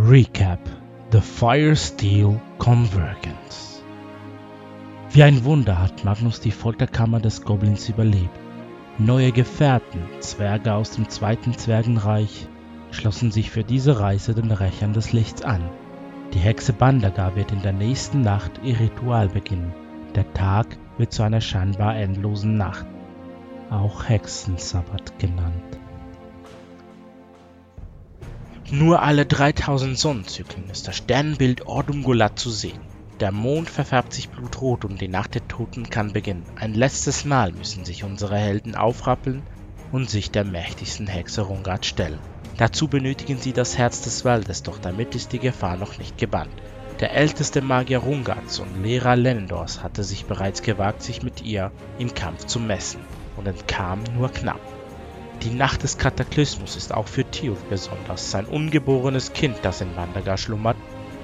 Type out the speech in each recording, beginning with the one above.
Recap The Fire Steel Convergence Wie ein Wunder hat Magnus die Folterkammer des Goblins überlebt. Neue Gefährten, Zwerge aus dem Zweiten Zwergenreich, schlossen sich für diese Reise den Rächern des Lichts an. Die Hexe Bandaga wird in der nächsten Nacht ihr Ritual beginnen. Der Tag wird zu einer scheinbar endlosen Nacht, auch Hexensabbat genannt. Nur alle 3000 Sonnenzyklen ist das Sternbild Ordungulat zu sehen. Der Mond verfärbt sich blutrot und die Nacht der Toten kann beginnen. Ein letztes Mal müssen sich unsere Helden aufrappeln und sich der mächtigsten Hexe Rungard stellen. Dazu benötigen sie das Herz des Waldes, doch damit ist die Gefahr noch nicht gebannt. Der älteste Magier Rungards und Lehrer Lendors hatte sich bereits gewagt, sich mit ihr im Kampf zu messen und entkam nur knapp. Die Nacht des Kataklysmus ist auch für Theof besonders. Sein ungeborenes Kind, das in Wandagar schlummert,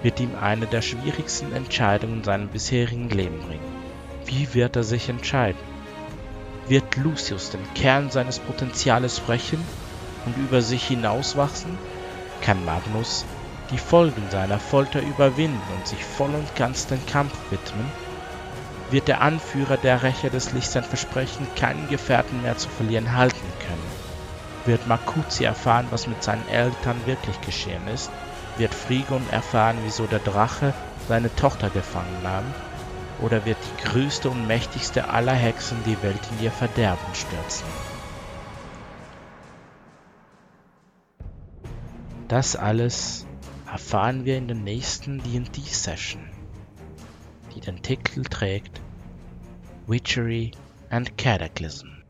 wird ihm eine der schwierigsten Entscheidungen in seinem bisherigen Leben bringen. Wie wird er sich entscheiden? Wird Lucius den Kern seines Potenziales brechen und über sich hinauswachsen? Kann Magnus die Folgen seiner Folter überwinden und sich voll und ganz dem Kampf widmen? Wird der Anführer der Rächer des Lichts sein Versprechen, keinen Gefährten mehr zu verlieren, halten können? Wird Makuzi erfahren, was mit seinen Eltern wirklich geschehen ist? Wird Frigon erfahren, wieso der Drache seine Tochter gefangen nahm? Oder wird die größte und mächtigste aller Hexen die Welt in ihr Verderben stürzen? Das alles erfahren wir in der nächsten D&D-Session, die den Titel trägt Witchery and Cataclysm.